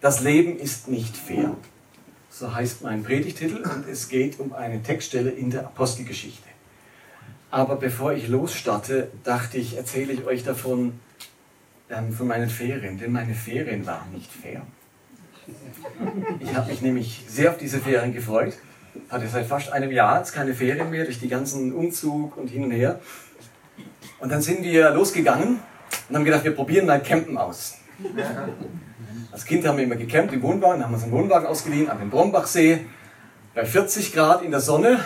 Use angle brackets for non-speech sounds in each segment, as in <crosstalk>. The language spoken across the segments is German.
Das Leben ist nicht fair. So heißt mein Predigtitel und es geht um eine Textstelle in der Apostelgeschichte. Aber bevor ich losstarte, dachte ich, erzähle ich euch davon, ähm, von meinen Ferien, denn meine Ferien waren nicht fair. Ich habe mich nämlich sehr auf diese Ferien gefreut. Hatte seit fast einem Jahr jetzt keine Ferien mehr durch die ganzen Umzug und hin und her. Und dann sind wir losgegangen und haben gedacht, wir probieren mal Campen aus. Als Kind haben wir immer gecampt im Wohnwagen, haben uns einen Wohnwagen ausgeliehen an den Brombachsee bei 40 Grad in der Sonne.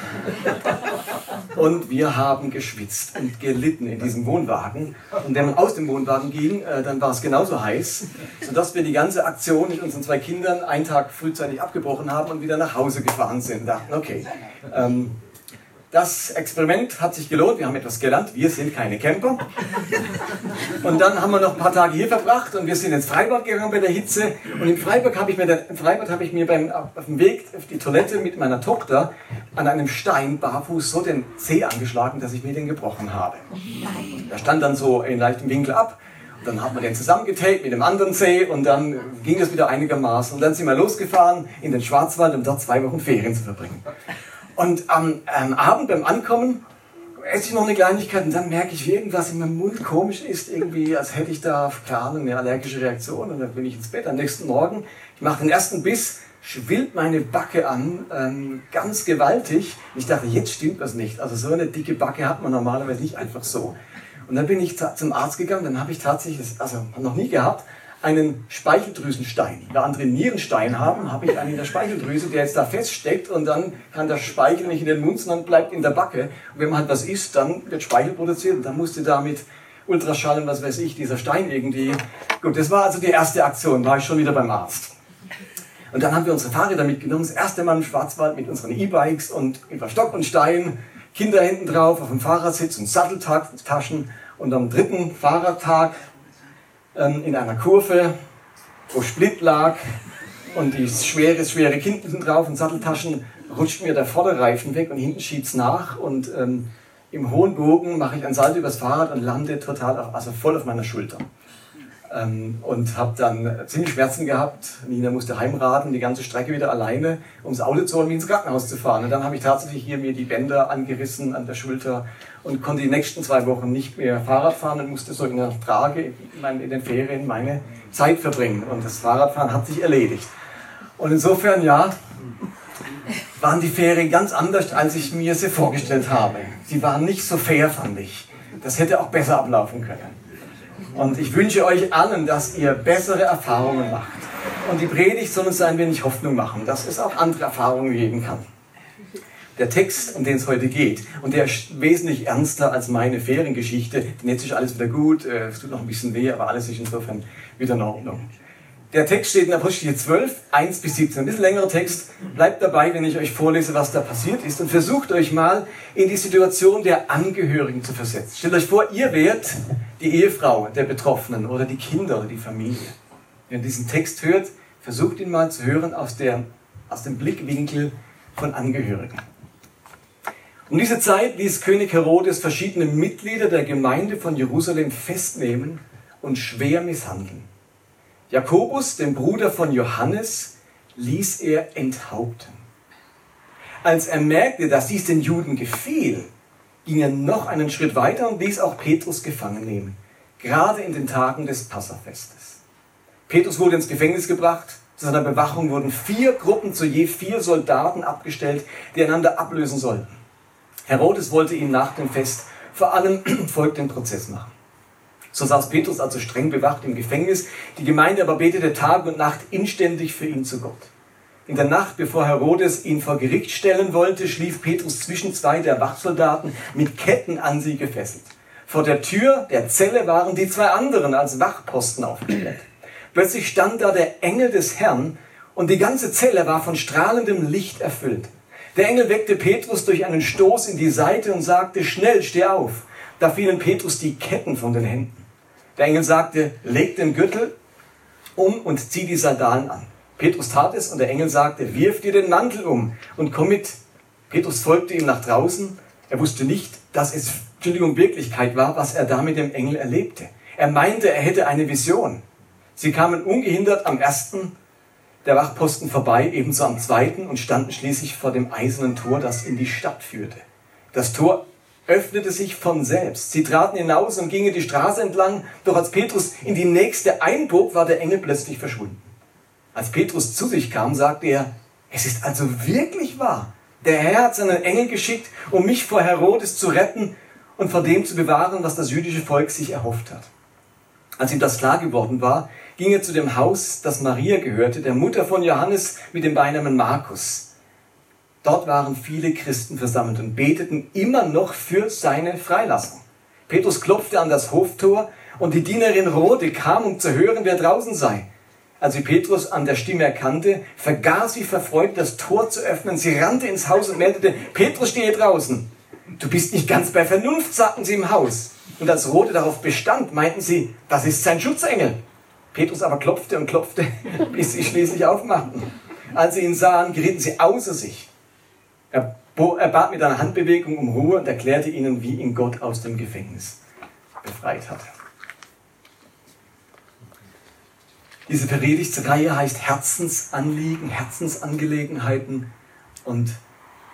Und wir haben geschwitzt und gelitten in diesem Wohnwagen. Und wenn man aus dem Wohnwagen ging, äh, dann war es genauso heiß, sodass wir die ganze Aktion mit unseren zwei Kindern einen Tag frühzeitig abgebrochen haben und wieder nach Hause gefahren sind. Dachten, okay, ähm, das Experiment hat sich gelohnt, wir haben etwas gelernt, wir sind keine Camper. Und dann haben wir noch ein paar Tage hier verbracht und wir sind ins Freibad gegangen bei der Hitze. Und im Freibad habe ich mir, im Freibad habe ich mir beim, auf dem Weg auf die Toilette mit meiner Tochter an einem Stein barfuß so den Zeh angeschlagen, dass ich mir den gebrochen habe. Da stand dann so in leichtem Winkel ab. Und dann hat man den zusammengetaped mit dem anderen Zeh und dann ging es wieder einigermaßen. Und dann sind wir losgefahren in den Schwarzwald, um dort zwei Wochen Ferien zu verbringen. Und am ähm, Abend beim Ankommen esse ich noch eine Kleinigkeit und dann merke ich, wie irgendwas in meinem Mund komisch ist, irgendwie, als hätte ich da, keine Ahnung, eine allergische Reaktion. Und dann bin ich ins Bett am nächsten Morgen. Ich mache den ersten Biss, schwillt meine Backe an, ähm, ganz gewaltig. Und ich dachte, jetzt stimmt was nicht. Also so eine dicke Backe hat man normalerweise nicht einfach so. Und dann bin ich zum Arzt gegangen, dann habe ich tatsächlich, also noch nie gehabt, einen Speicheldrüsenstein. Wenn andere Nierenstein haben, habe ich einen in der Speicheldrüse, der jetzt da feststeckt und dann kann der Speichel nicht in den Mund, sondern bleibt in der Backe. Und wenn man halt was isst, dann wird Speichel produziert und dann musste damit Ultraschall und was weiß ich, dieser Stein irgendwie. Gut, das war also die erste Aktion, war ich schon wieder beim Arzt. Und dann haben wir unsere Fahrräder mitgenommen, das erste Mal im Schwarzwald mit unseren E-Bikes und über Stock und Stein, Kinder hinten drauf auf dem Fahrradsitz und Satteltaschen. Und am dritten Fahrradtag ähm, in einer Kurve, wo Split lag und die schwere, schwere Kind hinten drauf und Satteltaschen, rutscht mir der Vorderreifen weg und hinten schiebt's nach und ähm, im hohen Bogen mache ich ein Salto übers Fahrrad und lande total, auf, also voll auf meiner Schulter. Ähm, und habe dann ziemlich Schmerzen gehabt. Nina musste heimraten, die ganze Strecke wieder alleine, ums Auto zu holen, wie ins Krankenhaus zu fahren. Und dann habe ich tatsächlich hier mir die Bänder angerissen an der Schulter und konnte die nächsten zwei Wochen nicht mehr Fahrrad fahren und musste so in der Trage in den Ferien meine Zeit verbringen. Und das Fahrradfahren hat sich erledigt. Und insofern, ja, waren die Ferien ganz anders, als ich mir sie vorgestellt habe. Sie waren nicht so fair, fand ich. Das hätte auch besser ablaufen können. Und ich wünsche euch allen, dass ihr bessere Erfahrungen macht. Und die Predigt soll uns ein wenig Hoffnung machen, dass es auch andere Erfahrungen geben kann. Der Text, um den es heute geht, und der ist wesentlich ernster als meine Feriengeschichte. Denn jetzt ist alles wieder gut, äh, es tut noch ein bisschen weh, aber alles ist insofern wieder in Ordnung. Der Text steht in Apostel 12, 1 bis 17. Ein bisschen längerer Text. Bleibt dabei, wenn ich euch vorlese, was da passiert ist. Und versucht euch mal in die Situation der Angehörigen zu versetzen. Stellt euch vor, ihr wärt die Ehefrau der Betroffenen oder die Kinder oder die Familie. Wenn ihr diesen Text hört, versucht ihn mal zu hören aus, der, aus dem Blickwinkel von Angehörigen. Um diese Zeit ließ König Herodes verschiedene Mitglieder der Gemeinde von Jerusalem festnehmen und schwer misshandeln. Jakobus, den Bruder von Johannes, ließ er enthaupten. Als er merkte, dass dies den Juden gefiel, ging er noch einen Schritt weiter und ließ auch Petrus gefangen nehmen, gerade in den Tagen des Passafestes. Petrus wurde ins Gefängnis gebracht, zu seiner Bewachung wurden vier Gruppen zu je vier Soldaten abgestellt, die einander ablösen sollten. Herodes wollte ihm nach dem Fest vor allem <clears throat> folgenden Prozess machen. So saß Petrus also streng bewacht im Gefängnis. Die Gemeinde aber betete Tag und Nacht inständig für ihn zu Gott. In der Nacht, bevor Herodes ihn vor Gericht stellen wollte, schlief Petrus zwischen zwei der Wachsoldaten mit Ketten an sie gefesselt. Vor der Tür der Zelle waren die zwei anderen als Wachposten aufgestellt. Plötzlich stand da der Engel des Herrn und die ganze Zelle war von strahlendem Licht erfüllt. Der Engel weckte Petrus durch einen Stoß in die Seite und sagte, schnell, steh auf. Da fielen Petrus die Ketten von den Händen. Der Engel sagte, leg den Gürtel um und zieh die Sandalen an. Petrus tat es und der Engel sagte, wirf dir den Mantel um und komm mit. Petrus folgte ihm nach draußen. Er wusste nicht, dass es, Entschuldigung, Wirklichkeit war, was er da mit dem Engel erlebte. Er meinte, er hätte eine Vision. Sie kamen ungehindert am ersten der Wachposten vorbei, ebenso am zweiten, und standen schließlich vor dem eisernen Tor, das in die Stadt führte. Das Tor öffnete sich von selbst. Sie traten hinaus und gingen die Straße entlang, doch als Petrus in die nächste einbog, war der Engel plötzlich verschwunden. Als Petrus zu sich kam, sagte er, es ist also wirklich wahr. Der Herr hat seinen Engel geschickt, um mich vor Herodes zu retten und vor dem zu bewahren, was das jüdische Volk sich erhofft hat. Als ihm das klar geworden war, ging er zu dem Haus, das Maria gehörte, der Mutter von Johannes mit dem Beinamen Markus. Dort waren viele Christen versammelt und beteten immer noch für seine Freilassung. Petrus klopfte an das Hoftor und die Dienerin Rode kam, um zu hören, wer draußen sei. Als sie Petrus an der Stimme erkannte, vergaß sie verfreut, das Tor zu öffnen. Sie rannte ins Haus und meldete, Petrus stehe draußen. Du bist nicht ganz bei Vernunft, sagten sie im Haus. Und als Rode darauf bestand, meinten sie, das ist sein Schutzengel. Petrus aber klopfte und klopfte, <laughs> bis sie schließlich aufmachten. Als sie ihn sahen, gerieten sie außer sich. Er, er bat mit einer Handbewegung um Ruhe und erklärte ihnen, wie ihn Gott aus dem Gefängnis befreit hat. Diese Predigtsreihe heißt Herzensanliegen, Herzensangelegenheiten. Und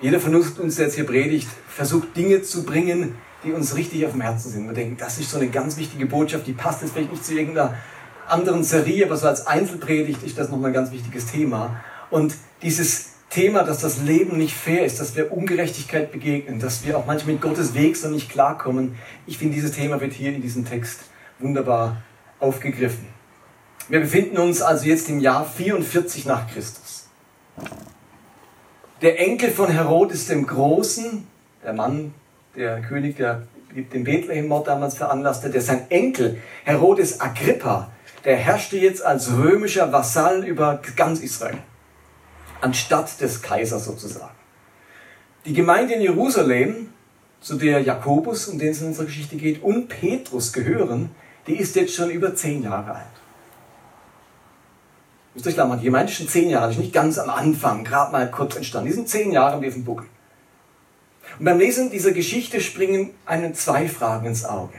jeder von uns, der jetzt hier predigt, versucht Dinge zu bringen, die uns richtig auf dem Herzen sind. Wir denken, das ist so eine ganz wichtige Botschaft, die passt jetzt vielleicht nicht zu irgendeiner anderen Serie, aber so als Einzelpredigt ist das nochmal ein ganz wichtiges Thema. Und dieses Thema, dass das Leben nicht fair ist, dass wir Ungerechtigkeit begegnen, dass wir auch manchmal mit Gottes Weg so nicht klarkommen. Ich finde, dieses Thema wird hier in diesem Text wunderbar aufgegriffen. Wir befinden uns also jetzt im Jahr 44 nach Christus. Der Enkel von Herodes dem Großen, der Mann, der König, der den Bethlehem-Mord damals veranlasste, der sein Enkel Herodes Agrippa, der herrschte jetzt als römischer Vasall über ganz Israel, anstatt des Kaisers sozusagen. Die Gemeinde in Jerusalem, zu der Jakobus, um den es in unserer Geschichte geht, und Petrus gehören, die ist jetzt schon über zehn Jahre alt. Müsst ihr euch klar machen, die Gemeinde ist schon zehn Jahre, nicht ganz am Anfang, gerade mal kurz entstanden. Die sind zehn Jahre auf diesem Buckel. Und beim Lesen dieser Geschichte springen einem zwei Fragen ins Auge.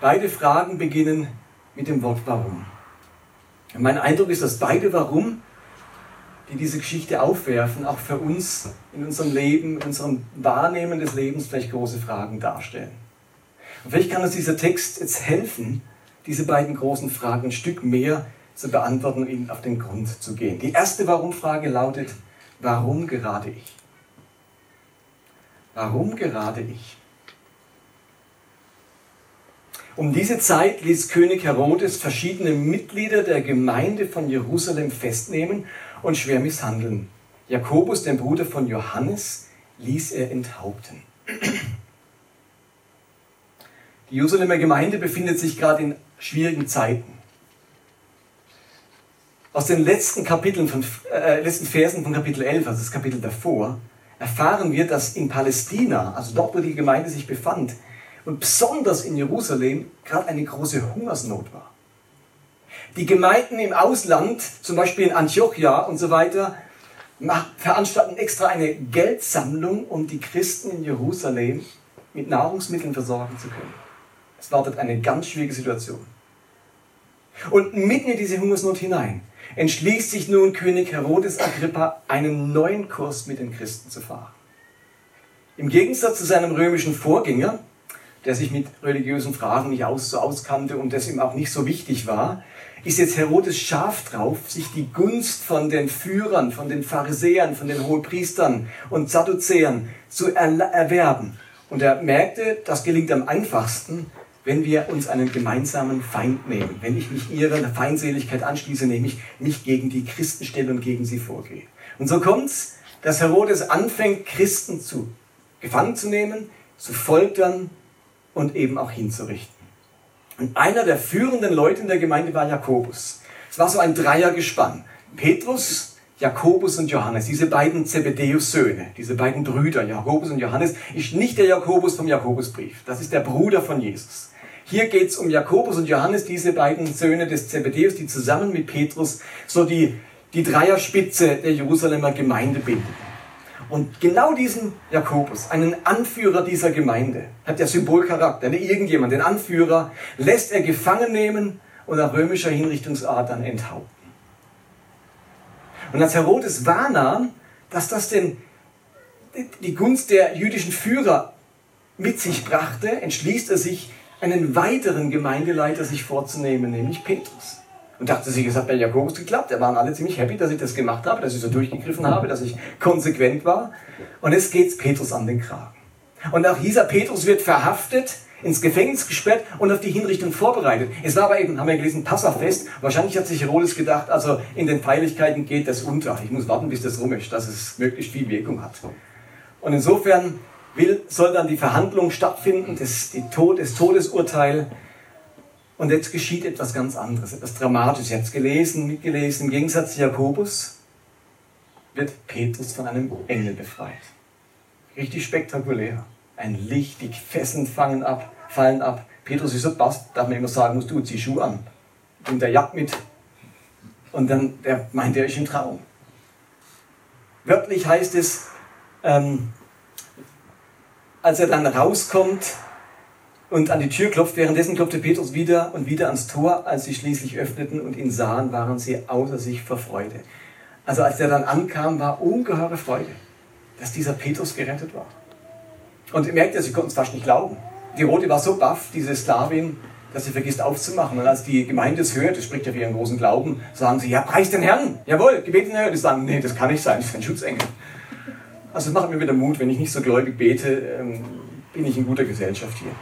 Beide Fragen beginnen mit dem Wort Warum. Und mein Eindruck ist, dass beide Warum, die diese Geschichte aufwerfen, auch für uns in unserem Leben, in unserem Wahrnehmen des Lebens vielleicht große Fragen darstellen. Und vielleicht kann uns dieser Text jetzt helfen, diese beiden großen Fragen ein Stück mehr zu beantworten und ihnen auf den Grund zu gehen. Die erste Warum-Frage lautet, warum gerade ich? Warum gerade ich? Um diese Zeit ließ König Herodes verschiedene Mitglieder der Gemeinde von Jerusalem festnehmen und schwer misshandeln. Jakobus, den Bruder von Johannes, ließ er enthaupten. Die Jerusalemer Gemeinde befindet sich gerade in schwierigen Zeiten aus den letzten Kapiteln von, äh, letzten Versen von Kapitel 11, also das Kapitel davor, erfahren wir, dass in Palästina, also dort, wo die Gemeinde sich befand, und besonders in Jerusalem gerade eine große Hungersnot war. Die Gemeinden im Ausland, zum Beispiel in Antiochia und so weiter, veranstalten extra eine Geldsammlung, um die Christen in Jerusalem mit Nahrungsmitteln versorgen zu können. Es wartet eine ganz schwierige Situation. Und mitten in diese Hungersnot hinein entschließt sich nun König Herodes Agrippa, einen neuen Kurs mit den Christen zu fahren. Im Gegensatz zu seinem römischen Vorgänger, der sich mit religiösen Fragen nicht aus, so auskannte und das ihm auch nicht so wichtig war, ist jetzt Herodes scharf drauf, sich die Gunst von den Führern, von den Pharisäern, von den Hohepriestern und Sadduzäern zu erwerben. Und er merkte, das gelingt am einfachsten, wenn wir uns einen gemeinsamen Feind nehmen, wenn ich mich ihrer Feindseligkeit anschließe, nämlich mich gegen die Christen stelle und gegen sie vorgehe. Und so kommt's, dass Herodes anfängt, Christen zu gefangen zu nehmen, zu foltern und eben auch hinzurichten. Und einer der führenden Leute in der Gemeinde war Jakobus. Es war so ein Dreiergespann. Petrus, Jakobus und Johannes, diese beiden Zebedeus-Söhne, diese beiden Brüder, Jakobus und Johannes, ist nicht der Jakobus vom Jakobusbrief. Das ist der Bruder von Jesus. Hier geht es um Jakobus und Johannes, diese beiden Söhne des Zebedeus, die zusammen mit Petrus so die, die Dreierspitze der Jerusalemer Gemeinde bilden. Und genau diesen Jakobus, einen Anführer dieser Gemeinde, hat der Symbolcharakter, nicht irgendjemand, den Anführer, lässt er gefangen nehmen und nach römischer Hinrichtungsart dann enthaupten. Und als Herodes wahrnahm, dass das denn die Gunst der jüdischen Führer mit sich brachte, entschließt er sich, einen weiteren Gemeindeleiter sich vorzunehmen, nämlich Petrus. Und dachte sich, es hat bei Jakobus geklappt. Da waren alle ziemlich happy, dass ich das gemacht habe, dass ich so durchgegriffen habe, dass ich konsequent war. Und jetzt geht's Petrus an den Kragen. Und auch dieser Petrus wird verhaftet, ins Gefängnis gesperrt und auf die Hinrichtung vorbereitet. Es war aber eben, haben wir gelesen, Passafest. Wahrscheinlich hat sich Herodes gedacht, also in den Feierlichkeiten geht das unter. Ich muss warten, bis das rum ist, dass es möglichst viel Wirkung hat. Und insofern will, soll dann die Verhandlung stattfinden, das, die Tod, das Todesurteil. Und jetzt geschieht etwas ganz anderes, etwas Dramatisches. Jetzt gelesen, mitgelesen, im Gegensatz zu Jakobus wird Petrus von einem Engel befreit. Richtig spektakulär. Ein Licht, die Fesseln fangen ab, fallen ab. Petrus ist so passt, darf man immer sagen, musst du, zieh Schuhe an. Und der jagt mit. Und dann, der meint, er ist im Traum. Wörtlich heißt es, ähm, als er dann rauskommt und an die Tür klopft, währenddessen klopfte Petrus wieder und wieder ans Tor. Als sie schließlich öffneten und ihn sahen, waren sie außer sich vor Freude. Also als er dann ankam, war ungeheure Freude, dass dieser Petrus gerettet war. Und ihr merkt ja, sie konnten es fast nicht glauben. Die Rote war so baff, diese Sklavin, dass sie vergisst aufzumachen. Und als die Gemeinde es hört, das spricht ja für ihren großen Glauben, sagen sie, ja, preis den Herrn. Jawohl, gebet den Herrn. Die sagen, nee, das kann nicht sein, das ist ein Schutzengel. Also es macht mir wieder Mut, wenn ich nicht so gläubig bete, ähm, bin ich in guter Gesellschaft hier.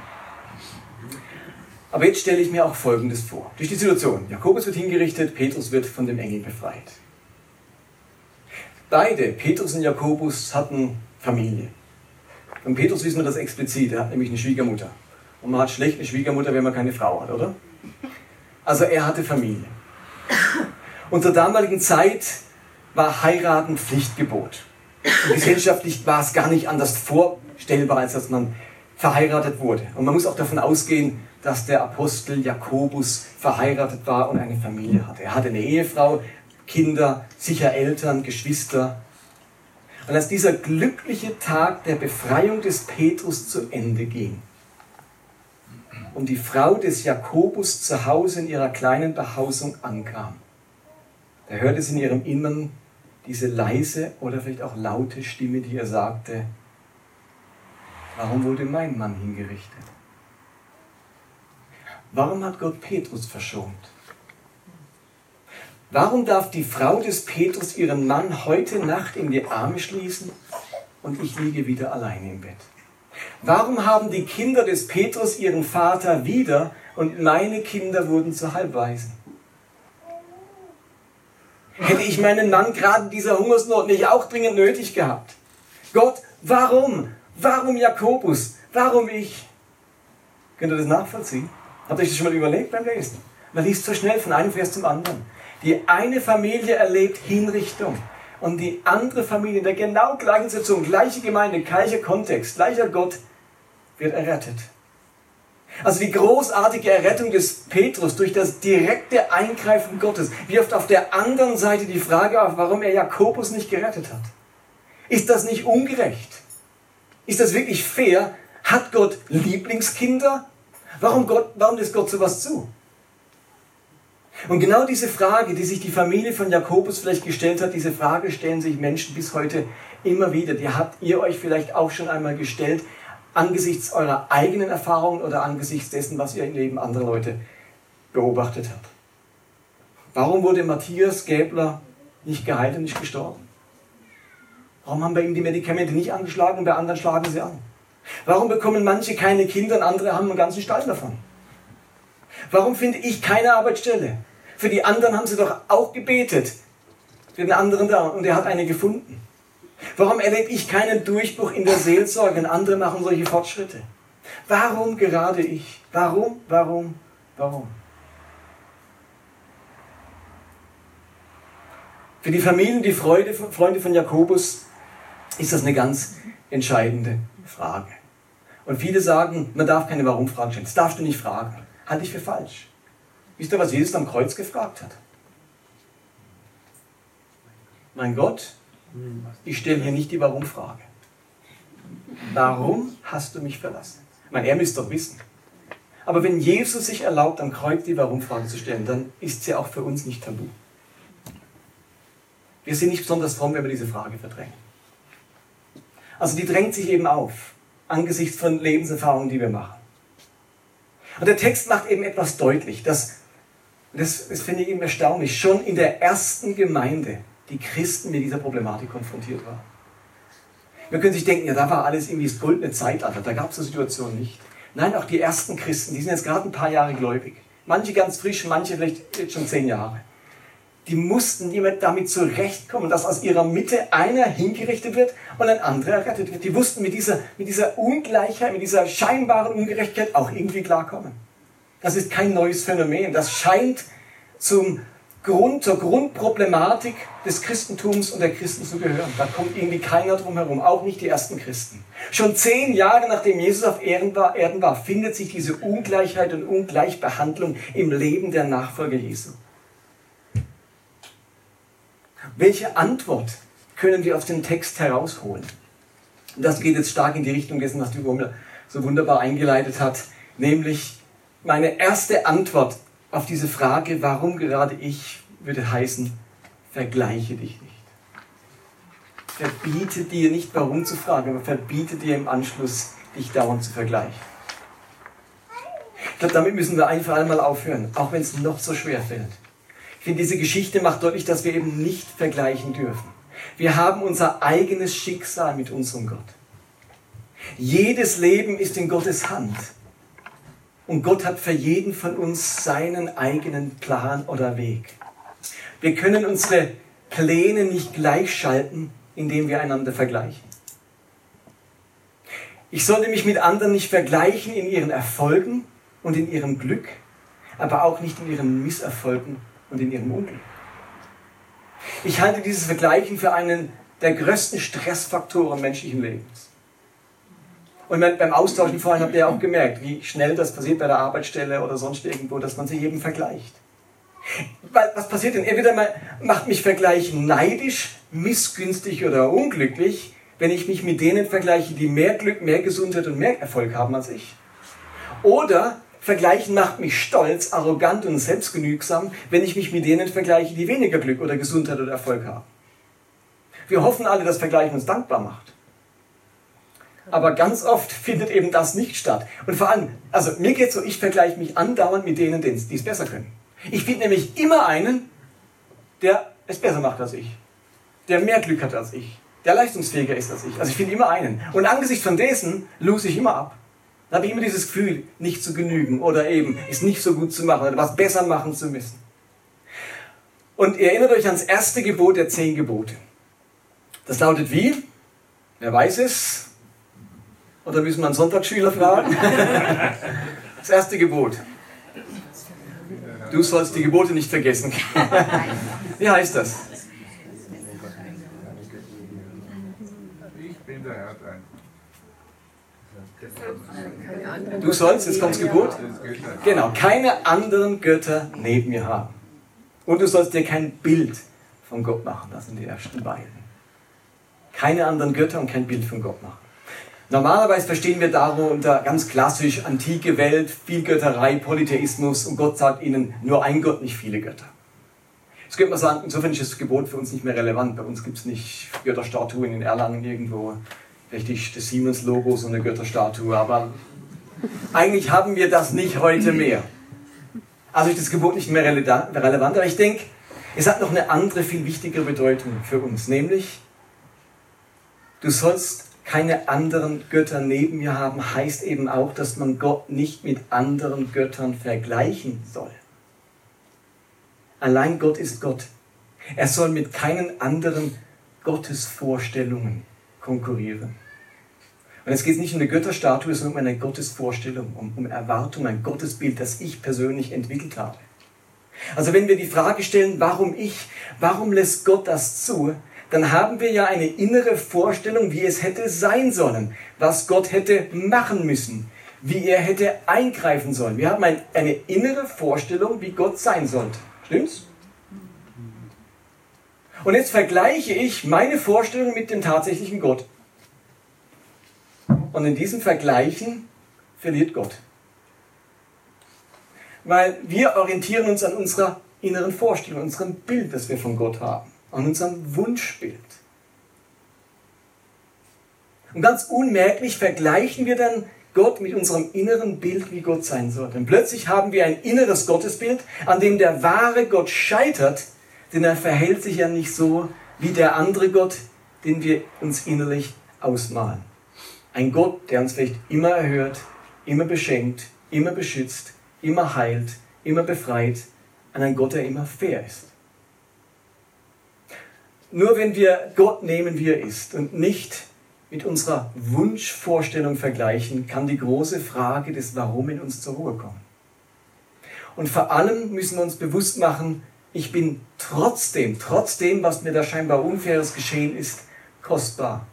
Aber jetzt stelle ich mir auch Folgendes vor. Durch die Situation. Jakobus wird hingerichtet, Petrus wird von dem Engel befreit. Beide, Petrus und Jakobus, hatten Familie. Von Petrus wissen wir das explizit, er hat nämlich eine Schwiegermutter. Und man hat schlecht eine Schwiegermutter, wenn man keine Frau hat, oder? Also er hatte Familie. Und zur damaligen Zeit war Heiraten Pflichtgebot. Und gesellschaftlich war es gar nicht anders vorstellbar, als dass man verheiratet wurde. Und man muss auch davon ausgehen, dass der Apostel Jakobus verheiratet war und eine Familie hatte. Er hatte eine Ehefrau, Kinder, sicher Eltern, Geschwister. Und als dieser glückliche Tag der Befreiung des Petrus zu Ende ging und die Frau des Jakobus zu Hause in ihrer kleinen Behausung ankam, da hörte sie in ihrem Innern diese leise oder vielleicht auch laute Stimme, die ihr sagte, warum wurde mein Mann hingerichtet? Warum hat Gott Petrus verschont? Warum darf die Frau des Petrus ihren Mann heute Nacht in die Arme schließen und ich liege wieder alleine im Bett? Warum haben die Kinder des Petrus ihren Vater wieder und meine Kinder wurden zu Halbweisen? Hätte ich meinen Mann gerade dieser Hungersnot nicht auch dringend nötig gehabt? Gott, warum? Warum Jakobus? Warum ich? Könnt ihr das nachvollziehen? Habt ihr euch das schon mal überlegt beim Lesen? Man liest so schnell von einem Vers zum anderen. Die eine Familie erlebt Hinrichtung und die andere Familie in der genau gleichen Situation, gleiche Gemeinde, gleicher Kontext, gleicher Gott wird errettet. Also die großartige Errettung des Petrus durch das direkte Eingreifen Gottes wirft auf der anderen Seite die Frage auf, warum er Jakobus nicht gerettet hat. Ist das nicht ungerecht? Ist das wirklich fair? Hat Gott Lieblingskinder? Warum, Gott, warum lässt Gott sowas zu? Und genau diese Frage, die sich die Familie von Jakobus vielleicht gestellt hat, diese Frage stellen sich Menschen bis heute immer wieder. Die habt ihr euch vielleicht auch schon einmal gestellt angesichts eurer eigenen Erfahrungen oder angesichts dessen, was ihr im Leben anderer Leute beobachtet habt. Warum wurde Matthias Gäbler nicht geheilt und nicht gestorben? Warum haben bei ihm die Medikamente nicht angeschlagen und bei anderen schlagen sie an? Warum bekommen manche keine Kinder und andere haben einen ganzen Stall davon? Warum finde ich keine Arbeitsstelle? Für die anderen haben sie doch auch gebetet. Für den anderen da und er hat eine gefunden. Warum erlebe ich keinen Durchbruch in der Seelsorge und andere machen solche Fortschritte? Warum gerade ich? Warum, warum, warum? Für die Familien, die Freude, Freunde von Jakobus, ist das eine ganz entscheidende Frage. Und viele sagen, man darf keine Warum-Fragen stellen. Das darfst du nicht fragen. Halte ich für falsch. Wisst ihr, was Jesus am Kreuz gefragt hat? Mein Gott, ich stelle hier nicht die Warum-Frage. Warum hast du mich verlassen? Ich meine, er müsste doch wissen. Aber wenn Jesus sich erlaubt, am Kreuz die Warum-Frage zu stellen, dann ist sie auch für uns nicht tabu. Wir sind nicht besonders fromm, wenn wir diese Frage verdrängen. Also die drängt sich eben auf, angesichts von Lebenserfahrungen, die wir machen. Und der Text macht eben etwas deutlich, dass, das, das finde ich eben erstaunlich, schon in der ersten Gemeinde die Christen mit dieser Problematik konfrontiert waren. Wir können sich denken, ja, da war alles irgendwie das goldene Zeitalter, da gab es eine Situation nicht. Nein, auch die ersten Christen, die sind jetzt gerade ein paar Jahre gläubig. Manche ganz frisch, manche vielleicht jetzt schon zehn Jahre. Die mussten damit zurechtkommen, dass aus ihrer Mitte einer hingerichtet wird und ein anderer errettet wird. Die wussten mit dieser, mit dieser Ungleichheit, mit dieser scheinbaren Ungerechtigkeit auch irgendwie klarkommen. Das ist kein neues Phänomen. Das scheint zum Grund, zur Grundproblematik des Christentums und der Christen zu gehören. Da kommt irgendwie keiner drum herum, auch nicht die ersten Christen. Schon zehn Jahre nachdem Jesus auf Erden war, Erden war, findet sich diese Ungleichheit und Ungleichbehandlung im Leben der Nachfolger Jesu. Welche Antwort können wir aus dem Text herausholen? Das geht jetzt stark in die Richtung dessen, was die Wummel so wunderbar eingeleitet hat, nämlich meine erste Antwort auf diese Frage, warum gerade ich, würde heißen, vergleiche dich nicht. Verbiete dir nicht, warum zu fragen, aber verbiete dir im Anschluss, dich dauernd zu vergleichen. Ich glaube, damit müssen wir einfach einmal aufhören, auch wenn es noch so schwer fällt. Ich finde, diese Geschichte macht deutlich, dass wir eben nicht vergleichen dürfen. Wir haben unser eigenes Schicksal mit unserem Gott. Jedes Leben ist in Gottes Hand. Und Gott hat für jeden von uns seinen eigenen Plan oder Weg. Wir können unsere Pläne nicht gleichschalten, indem wir einander vergleichen. Ich sollte mich mit anderen nicht vergleichen in ihren Erfolgen und in ihrem Glück, aber auch nicht in ihren Misserfolgen und in ihrem Unglück. Ich halte dieses Vergleichen für einen der größten Stressfaktoren menschlichen Lebens. Und beim Austauschen vorhin habt ihr ja auch gemerkt, wie schnell das passiert bei der Arbeitsstelle oder sonst irgendwo, dass man sich eben vergleicht. Was passiert denn? Entweder macht mich Vergleichen neidisch, missgünstig oder unglücklich, wenn ich mich mit denen vergleiche, die mehr Glück, mehr Gesundheit und mehr Erfolg haben als ich. Oder Vergleichen macht mich stolz, arrogant und selbstgenügsam, wenn ich mich mit denen vergleiche, die weniger Glück oder Gesundheit oder Erfolg haben. Wir hoffen alle, dass Vergleichen uns dankbar macht. Aber ganz oft findet eben das nicht statt. Und vor allem, also mir geht so, ich vergleiche mich andauernd mit denen, die es besser können. Ich finde nämlich immer einen, der es besser macht als ich. Der mehr Glück hat als ich. Der leistungsfähiger ist als ich. Also ich finde immer einen. Und angesichts von dessen lose ich immer ab. Da habe ich immer dieses Gefühl, nicht zu genügen oder eben es nicht so gut zu machen oder was besser machen zu müssen. Und ihr erinnert euch ans erste Gebot der zehn Gebote. Das lautet wie? Wer weiß es? Oder müssen wir einen Sonntagsschüler fragen? <laughs> Das erste Gebot. Du sollst die Gebote nicht vergessen. <laughs> Wie heißt das? Ich bin der Herr dein. Du sollst, jetzt kommt das Gebot. Genau, keine anderen Götter neben mir haben. Und du sollst dir kein Bild von Gott machen. Das sind die ersten beiden. Keine anderen Götter und kein Bild von Gott machen. Normalerweise verstehen wir darunter ganz klassisch antike Welt, Vielgötterei, Polytheismus und Gott sagt ihnen nur ein Gott, nicht viele Götter. Jetzt könnte man sagen, insofern ist das Gebot für uns nicht mehr relevant. Bei uns gibt es nicht Götterstatuen in Erlangen irgendwo. Richtig, das Siemens-Logo, so eine Götterstatue. Aber eigentlich haben wir das nicht heute mehr. Also ist das Gebot nicht mehr relevant. Aber ich denke, es hat noch eine andere, viel wichtigere Bedeutung für uns. Nämlich, du sollst keine anderen Götter neben mir haben, heißt eben auch, dass man Gott nicht mit anderen Göttern vergleichen soll. Allein Gott ist Gott. Er soll mit keinen anderen Gottesvorstellungen konkurrieren. Und es geht nicht um eine Götterstatue, sondern um eine Gottesvorstellung, um, um Erwartung, ein Gottesbild, das ich persönlich entwickelt habe. Also wenn wir die Frage stellen, warum ich, warum lässt Gott das zu, dann haben wir ja eine innere Vorstellung, wie es hätte sein sollen, was Gott hätte machen müssen, wie er hätte eingreifen sollen. Wir haben ein, eine innere Vorstellung, wie Gott sein sollte. Stimmt's? Und jetzt vergleiche ich meine Vorstellung mit dem tatsächlichen Gott. Und in diesem Vergleichen verliert Gott. Weil wir orientieren uns an unserer inneren Vorstellung, unserem Bild, das wir von Gott haben. an unserem Wunschbild. Und ganz unmerklich vergleichen wir dann Gott mit unserem inneren Bild, wie Gott sein sollte. Und plötzlich haben wir ein inneres Gottesbild, an dem der wahre Gott scheitert, denn er verhält sich ja nicht so wie der andere Gott, den wir uns innerlich ausmalen. Ein Gott, der uns vielleicht immer erhört, immer beschenkt, immer beschützt, immer heilt, immer befreit, an ein Gott, der immer fair ist. Nur wenn wir Gott nehmen, wie er ist und nicht mit unserer Wunschvorstellung vergleichen, kann die große Frage des Warum in uns zur Ruhe kommen. Und vor allem müssen wir uns bewusst machen, ich bin trotzdem, trotzdem, was mir da scheinbar Unfaires geschehen ist, kostbar.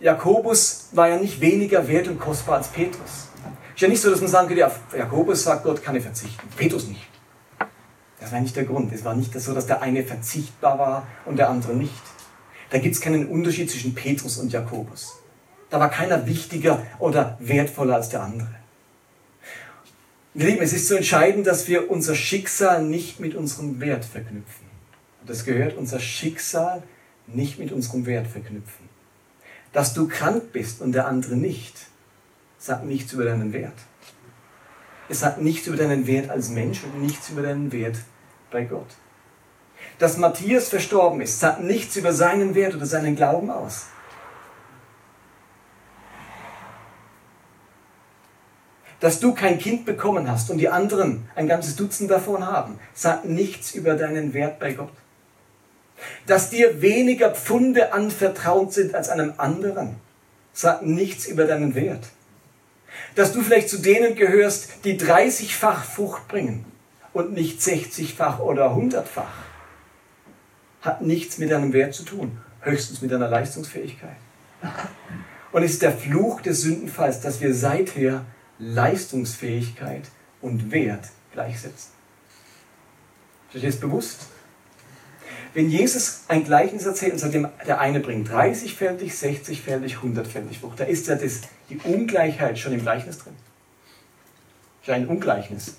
Jakobus war ja nicht weniger wert und kostbar als Petrus. Ist ja nicht so, dass man sagen könnte, ja, Jakobus sagt, Gott kann ich verzichten. Petrus nicht. Das war nicht der Grund. Es war nicht so, dass der eine verzichtbar war und der andere nicht. Da gibt es keinen Unterschied zwischen Petrus und Jakobus. Da war keiner wichtiger oder wertvoller als der andere. Lieben, es ist so entscheidend, dass wir unser Schicksal nicht mit unserem Wert verknüpfen. Und das gehört unser Schicksal nicht mit unserem Wert verknüpfen. Dass du krank bist und der andere nicht, sagt nichts über deinen Wert. Es sagt nichts über deinen Wert als Mensch und nichts über deinen Wert bei Gott dass Matthias verstorben ist, sagt nichts über seinen Wert oder seinen Glauben aus. Dass du kein Kind bekommen hast und die anderen ein ganzes Dutzend davon haben, sagt nichts über deinen Wert bei Gott. Dass dir weniger Pfunde anvertraut sind als einem anderen, sagt nichts über deinen Wert. Dass du vielleicht zu denen gehörst, die 30-fach Frucht bringen und nicht 60-fach oder 100-fach, hat nichts mit deinem Wert zu tun, höchstens mit deiner Leistungsfähigkeit. Und ist der Fluch des Sündenfalls, dass wir seither Leistungsfähigkeit und Wert gleichsetzen. Ist euch das bewusst? Wenn Jesus ein Gleichnis erzählt und sagt, der eine bringt 30-fältig, 60-fältig, 100-fältig Frucht, da ist ja das, die Ungleichheit schon im Gleichnis drin. Ist ein Ungleichnis.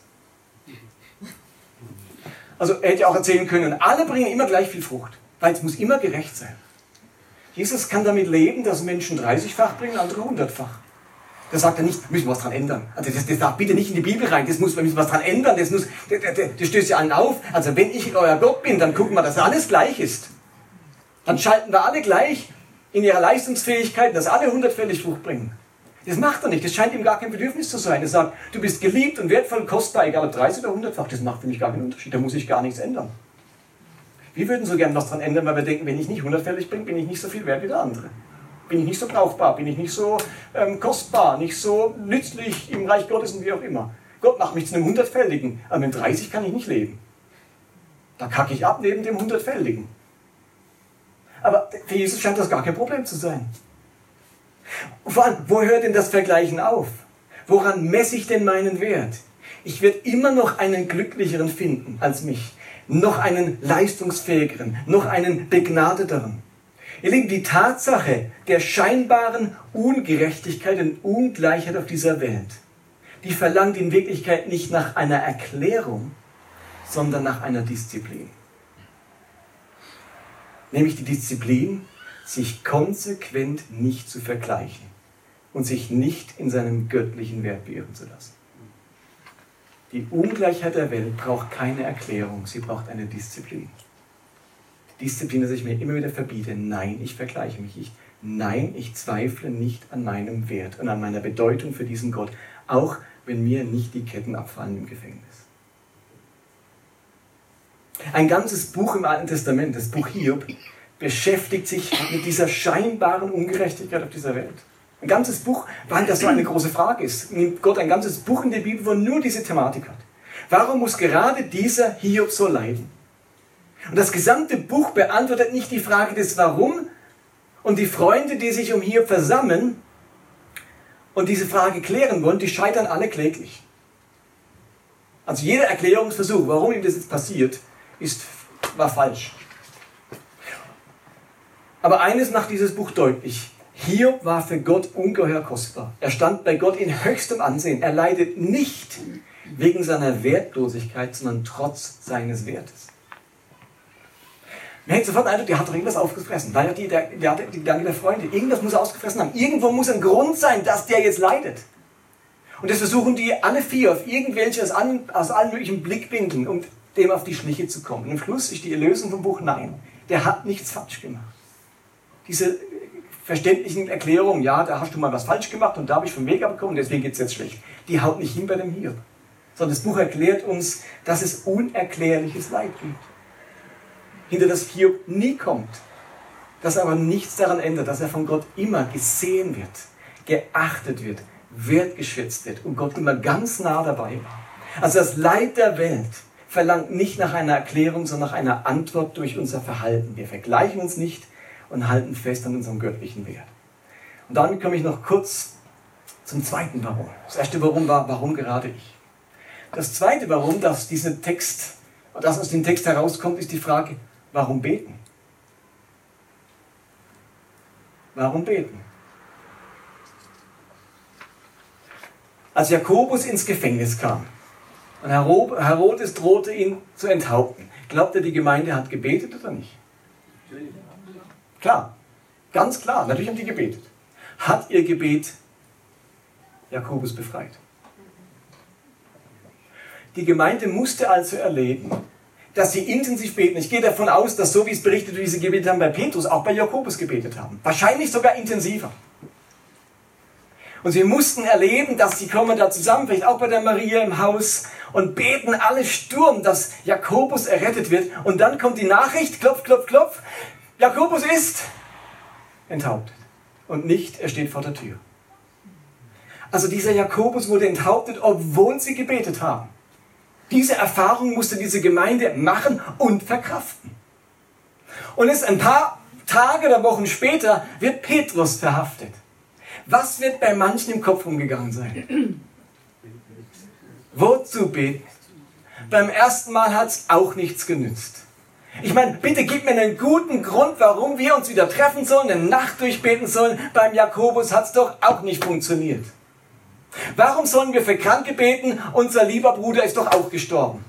Also er hätte auch erzählen können, alle bringen immer gleich viel Frucht, weil es muss immer gerecht sein. Jesus kann damit leben, dass Menschen 30-fach bringen, andere 100-fach. Da sagt er nicht, müssen wir was dran ändern. Also das, das darf bitte nicht in die Bibel rein, das muss, wir müssen was dran ändern, das, muss, das, das, das stößt ja allen auf. Also wenn ich euer Gott bin, dann gucken wir, dass alles gleich ist. Dann schalten wir alle gleich in ihrer Leistungsfähigkeit, dass alle hundertfällig Frucht bringen. Das macht er nicht. Das scheint ihm gar kein Bedürfnis zu sein. Er sagt, du bist geliebt und wertvoll, kostbar, egal ob 30 oder 100-fach. Das macht für mich gar keinen Unterschied. Da muss ich gar nichts ändern. Wir würden so gerne was dran ändern, weil wir denken, wenn ich nicht hundertfällig bin, bin ich nicht so viel wert wie der andere. Bin ich nicht so brauchbar, bin ich nicht so ähm, kostbar, nicht so nützlich im Reich Gottes und wie auch immer. Gott macht mich zu einem Hundertfältigen, aber mit 30 kann ich nicht leben. Da kacke ich ab neben dem Hundertfältigen. Aber für Jesus scheint das gar kein Problem zu sein. Vor allem, wo hört denn das Vergleichen auf? Woran messe ich denn meinen Wert? Ich werde immer noch einen glücklicheren finden als mich, noch einen leistungsfähigeren, noch einen begnadeteren. Ihr Lieben, die Tatsache der scheinbaren Ungerechtigkeit und Ungleichheit auf dieser Welt, die verlangt in Wirklichkeit nicht nach einer Erklärung, sondern nach einer Disziplin. Nämlich die Disziplin, sich konsequent nicht zu vergleichen und sich nicht in seinem göttlichen Wert beirren zu lassen. Die Ungleichheit der Welt braucht keine Erklärung, sie braucht eine Disziplin. Disziplin, dass ich mir immer wieder verbiete, nein, ich vergleiche mich nicht. Nein, ich zweifle nicht an meinem Wert und an meiner Bedeutung für diesen Gott, auch wenn mir nicht die Ketten abfallen im Gefängnis. Ein ganzes Buch im Alten Testament, das Buch Hiob, beschäftigt sich mit dieser scheinbaren Ungerechtigkeit auf dieser Welt. Ein ganzes Buch, weil das so eine große Frage ist. Nimmt Gott ein ganzes Buch in der Bibel, wo nur diese Thematik hat. Warum muss gerade dieser Hiob so leiden? Und das gesamte Buch beantwortet nicht die Frage des Warum und die Freunde, die sich um Hiob versammeln und diese Frage klären wollen, die scheitern alle kläglich. Also jeder Erklärungsversuch, warum ihm das jetzt passiert, ist, war falsch. Aber eines macht dieses Buch deutlich. Hiob war für Gott ungeheuer kostbar. Er stand bei Gott in höchstem Ansehen. Er leidet nicht wegen seiner Wertlosigkeit, sondern trotz seines Wertes. Man hätte sofort Eindruck, der hat doch irgendwas aufgefressen. Weil die, der, der hatte die Gedanke der Freunde. Irgendwas muss er ausgefressen haben. Irgendwo muss ein Grund sein, dass der jetzt leidet. Und das versuchen die alle vier auf irgendwelche aus allen, aus allen möglichen Blickwinkeln, um dem auf die Schliche zu kommen. Und am Schluss ist die Erlösung vom Buch Nein. Der hat nichts falsch gemacht. Diese verständlichen Erklärungen, ja, da hast du mal was falsch gemacht und da habe ich vom Weg abgekommen, deswegen geht es jetzt schlecht. Die haut nicht hin bei dem Hiob. Sondern das Buch erklärt uns, dass es unerklärliches Leid gibt. Hinter das Hiob nie kommt. Dass aber nichts daran ändert, dass er von Gott immer gesehen wird, geachtet wird, wertgeschätzt wird und Gott immer ganz nah dabei war. Also das Leid der Welt verlangt nicht nach einer Erklärung, sondern nach einer Antwort durch unser Verhalten. Wir vergleichen uns nicht und halten fest an unserem göttlichen Wert. Und damit komme ich noch kurz zum zweiten Warum. Das erste Warum war, warum gerade ich? Das zweite Warum, das diesen Text, das aus dem Text herauskommt, ist die Frage, warum beten? Warum beten? Als Jakobus ins Gefängnis kam und Herodes drohte ihn zu enthaupten, glaubt er, die Gemeinde hat gebetet oder nicht? Klar, ganz klar, natürlich haben die gebetet. Hat ihr Gebet Jakobus befreit? Die Gemeinde musste also erleben, dass sie intensiv beten. Ich gehe davon aus, dass so wie es berichtet wird, wie sie gebetet haben bei Petrus, auch bei Jakobus gebetet haben. Wahrscheinlich sogar intensiver. Und sie mussten erleben, dass sie kommen da zusammen, vielleicht auch bei der Maria im Haus, und beten alle Sturm, dass Jakobus errettet wird. Und dann kommt die Nachricht, klopf, klopf, klopf, Jakobus ist enthauptet. Und nicht, er steht vor der Tür. Also dieser Jakobus wurde enthauptet, obwohl sie gebetet haben. Diese Erfahrung musste diese Gemeinde machen und verkraften. Und es ein paar Tage oder Wochen später wird Petrus verhaftet. Was wird bei manchen im Kopf umgegangen sein? Wozu beten? Beim ersten Mal hat es auch nichts genützt. Ich meine, bitte gib mir einen guten Grund, warum wir uns wieder treffen sollen, eine Nacht durchbeten sollen. Beim Jakobus hat es doch auch nicht funktioniert. Warum sollen wir für Kranke beten? Unser lieber Bruder ist doch auch gestorben.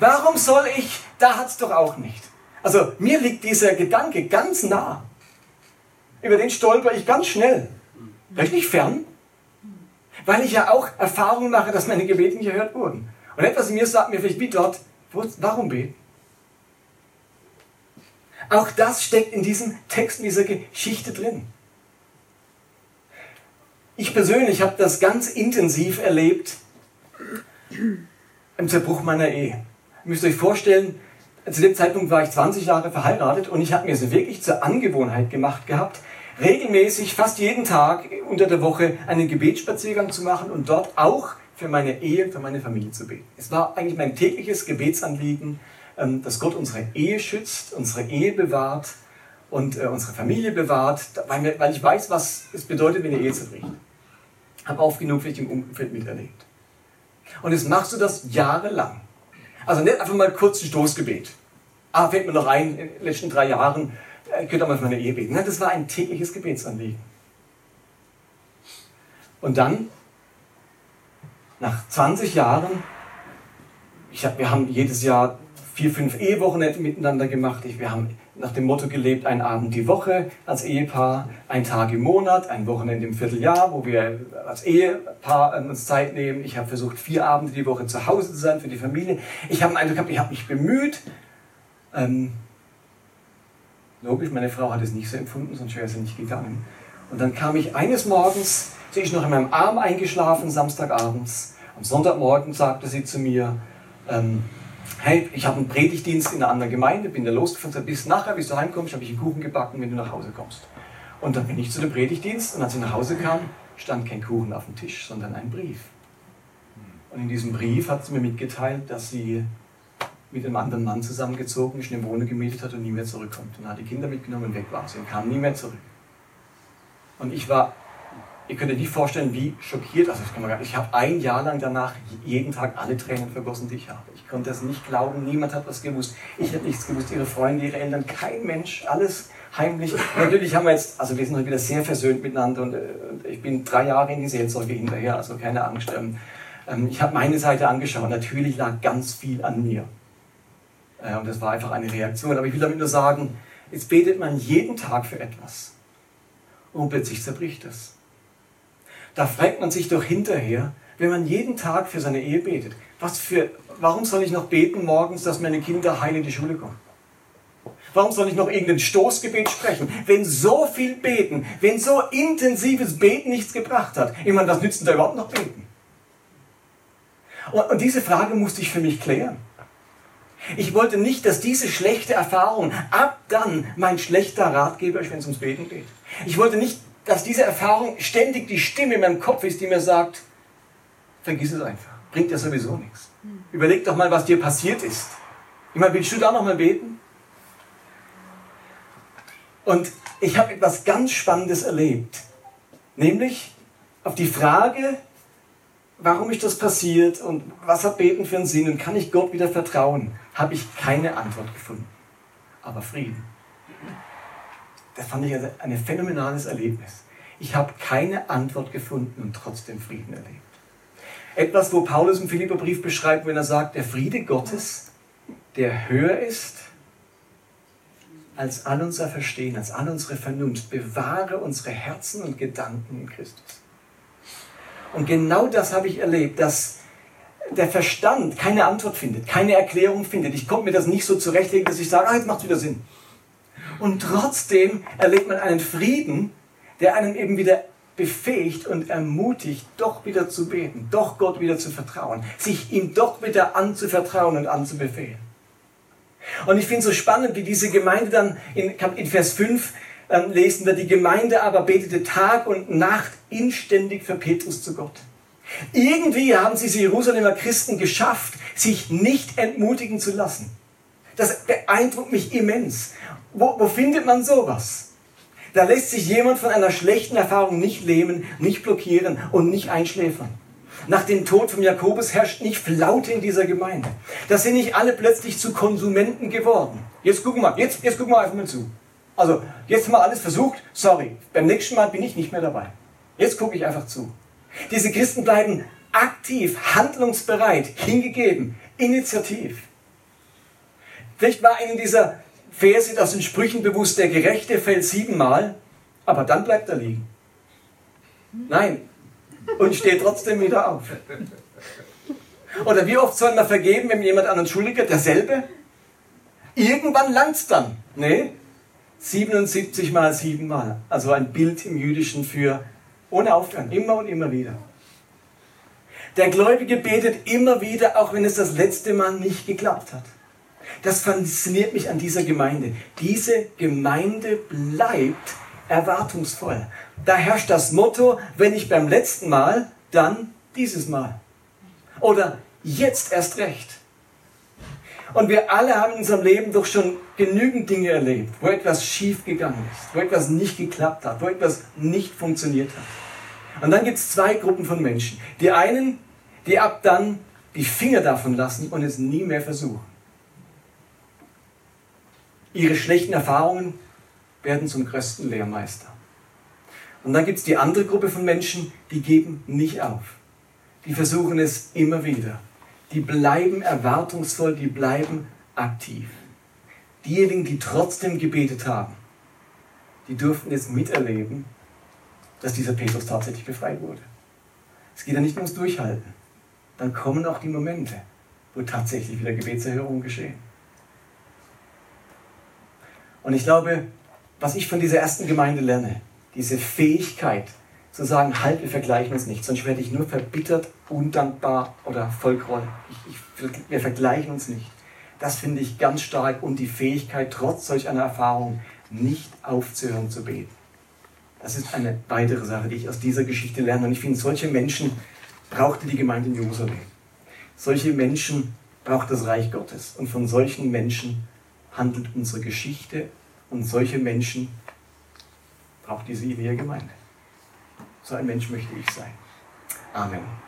Warum soll ich? Da hat es doch auch nicht. Also mir liegt dieser Gedanke ganz nah. Über den stolper ich ganz schnell. Vielleicht nicht fern, weil ich ja auch Erfahrungen mache, dass meine Gebete nicht erhört wurden. Und etwas in mir sagt mir vielleicht wie dort, warum beten? Auch das steckt in diesem Text, in dieser Geschichte drin. Ich persönlich habe das ganz intensiv erlebt im Zerbruch meiner Ehe. Ihr müsst euch vorstellen, zu dem Zeitpunkt war ich 20 Jahre verheiratet und ich habe mir so wirklich zur Angewohnheit gemacht gehabt, regelmäßig, fast jeden Tag unter der Woche einen Gebetsspaziergang zu machen und dort auch für meine Ehe, für meine Familie zu beten. Es war eigentlich mein tägliches Gebetsanliegen, ähm, dass Gott unsere Ehe schützt, unsere Ehe bewahrt und äh, unsere Familie bewahrt, weil, ich weiß, was es bedeutet, wenn eine Ehe zerbricht. Habe oft genug vielleicht im Umfeld miterlebt. Und jetzt machst du das jahrelang. Also nicht einfach mal kurz ein Stoßgebet. Ah, fällt mir noch ein, in den letzten drei Jahren ich könnte auch mal für meine Ehe beten. Nein, das war ein tägliches Gebetsanliegen. Und dann, nach 20 Jahren, ich hab, wir haben jedes Jahr vier, fünf Ehewochenende miteinander gemacht. Ich, wir haben nach dem Motto gelebt, ein Abend die Woche als Ehepaar, ein Tag im Monat, ein Wochenende im Vierteljahr, wo wir als Ehepaar uns Zeit nehmen. Ich habe versucht, vier Abende die Woche zu Hause zu sein für die Familie. Ich habe den Eindruck gehabt, ich habe mich bemüht, ähm, Logisch, meine Frau hat es nicht so empfunden, sonst wäre sie nicht gegangen. Und dann kam ich eines Morgens, sie ist noch in meinem Arm eingeschlafen, Samstagabends. Am Sonntagmorgen sagte sie zu mir, ähm, hey, ich habe einen Predigtdienst in einer anderen Gemeinde, bin da losgefahren, bis nachher, bis du heimkommst, habe ich einen Kuchen gebacken, wenn du nach Hause kommst. Und dann bin ich zu dem Predigtdienst und als ich nach Hause kam, stand kein Kuchen auf dem Tisch, sondern ein Brief. Und in diesem Brief hat sie mir mitgeteilt, dass sie mit einem anderen Mann zusammengezogen ist, eine Wohnung gemietet hat und nie mehr zurückkommt. Und hat die Kinder mitgenommen und weg war sie und kam nie mehr zurück. Und ich war, ihr könnt euch nicht vorstellen, wie schockiert, also ich, ich habe ein Jahr lang danach jeden Tag alle Tränen vergossen, die ich habe. Ich konnte das nicht glauben, niemand hat was gewusst. Ich habe nichts gewusst, ihre Freunde, ihre Eltern, kein Mensch, alles heimlich. Natürlich haben wir jetzt, also wir sind heute wieder sehr versöhnt miteinander und, äh, und ich bin drei Jahre in die Seelsorge hinterher, also keine Angst. Ähm, ähm ich habe meine Seite angeschaut, natürlich lag ganz viel an mir. Äh, und das war einfach eine Reaktion. Aber ich will damit nur sagen, jetzt betet man jeden Tag für etwas. Und plötzlich zerbricht das. Da fragt man sich doch hinterher, wenn man jeden Tag für seine Ehe betet, was für, warum soll ich noch beten morgens, dass meine Kinder heil in die Schule kommen? Warum soll ich noch irgendein Stoßgebet sprechen? Wenn so viel Beten, wenn so intensives Beten nichts gebracht hat, ich meine, was nützt denn da überhaupt noch Beten? Und, und diese Frage musste ich für mich klären. Ich wollte nicht, dass diese schlechte Erfahrung ab dann mein schlechter Ratgeber ist, wenn es ums Beten geht. Ich wollte nicht, dass diese Erfahrung ständig die Stimme in meinem Kopf ist, die mir sagt, vergiss es einfach, bringt ja sowieso nichts. Überleg doch mal, was dir passiert ist. Ich meine, willst du da noch mal beten? Und ich habe etwas ganz Spannendes erlebt. Nämlich auf die Frage, warum ist das passiert und was hat Beten für einen Sinn und kann ich Gott wieder vertrauen, habe ich keine Antwort gefunden. Aber Frieden. Das fand ich also ein phänomenales Erlebnis. Ich habe keine Antwort gefunden und trotzdem Frieden erlebt. Etwas, wo Paulus im Philipperbrief beschreibt, wenn er sagt, der Friede Gottes, der höher ist als all unser Verstehen, als all unsere Vernunft, bewahre unsere Herzen und Gedanken in Christus. Und genau das habe ich erlebt, dass der Verstand keine Antwort findet, keine Erklärung findet. Ich konnte mir das nicht so zurechtlegen, dass ich sage, ah, jetzt macht wieder Sinn. Und trotzdem erlebt man einen Frieden, der einem eben wieder befähigt und ermutigt, doch wieder zu beten, doch Gott wieder zu vertrauen, sich ihm doch wieder anzuvertrauen und anzubefehlen. Und ich finde es so spannend, wie diese Gemeinde dann in, in Vers 5 ähm, lesen wir, die Gemeinde aber betete Tag und Nacht inständig für Petrus zu Gott. Irgendwie haben diese Jerusalemer Christen geschafft, sich nicht entmutigen zu lassen. Das beeindruckt mich immens. Wo, wo findet man sowas? Da lässt sich jemand von einer schlechten Erfahrung nicht lähmen, nicht blockieren und nicht einschläfern. Nach dem Tod von Jakobus herrscht nicht Flaute in dieser Gemeinde. Da sind nicht alle plötzlich zu Konsumenten geworden. Jetzt gucken wir, jetzt, jetzt gucken wir einfach mal zu. Also, jetzt haben wir alles versucht, sorry, beim nächsten Mal bin ich nicht mehr dabei. Jetzt gucke ich einfach zu. Diese Christen bleiben aktiv, handlungsbereit, hingegeben, initiativ. Vielleicht war Ihnen dieser Verse aus den Sprüchen bewusst, der Gerechte fällt siebenmal, aber dann bleibt er liegen. Nein, und steht trotzdem wieder auf. Oder wie oft soll man vergeben, wenn jemand anderen schuldig wird? Derselbe? Irgendwann langt's dann. Nee, 77 mal 7 mal. Also ein Bild im Jüdischen für ohne Aufhören, immer und immer wieder. Der Gläubige betet immer wieder, auch wenn es das letzte Mal nicht geklappt hat. Das fasziniert mich an dieser Gemeinde. Diese Gemeinde bleibt erwartungsvoll. Da herrscht das Motto, wenn nicht beim letzten Mal, dann dieses Mal. Oder jetzt erst recht. Und wir alle haben in unserem Leben doch schon genügend Dinge erlebt, wo etwas schief gegangen ist, wo etwas nicht geklappt hat, wo etwas nicht funktioniert hat. Und dann gibt es zwei Gruppen von Menschen. Die einen, die ab dann die Finger davon lassen und es nie mehr versuchen. Ihre schlechten Erfahrungen werden zum größten Lehrmeister. Und dann gibt es die andere Gruppe von Menschen, die geben nicht auf. Die versuchen es immer wieder. Die bleiben erwartungsvoll, die bleiben aktiv. Diejenigen, die trotzdem gebetet haben, die durften jetzt miterleben, dass dieser Petrus tatsächlich befreit wurde. Es geht ja nicht nur ums Durchhalten. Dann kommen auch die Momente, wo tatsächlich wieder Gebetserhörungen geschehen. Und ich glaube, was ich von dieser ersten Gemeinde lerne, diese Fähigkeit zu sagen, halt, wir vergleichen uns nicht, sonst werde ich nur verbittert, undankbar oder vollgroll. Wir vergleichen uns nicht. Das finde ich ganz stark und die Fähigkeit, trotz solch einer Erfahrung nicht aufzuhören zu beten. Das ist eine weitere Sache, die ich aus dieser Geschichte lerne. Und ich finde, solche Menschen brauchte die Gemeinde in Jerusalem. Solche Menschen braucht das Reich Gottes. Und von solchen Menschen handelt unsere Geschichte und solche Menschen braucht diese Idee Gemeinde. So ein Mensch möchte ich sein. Amen.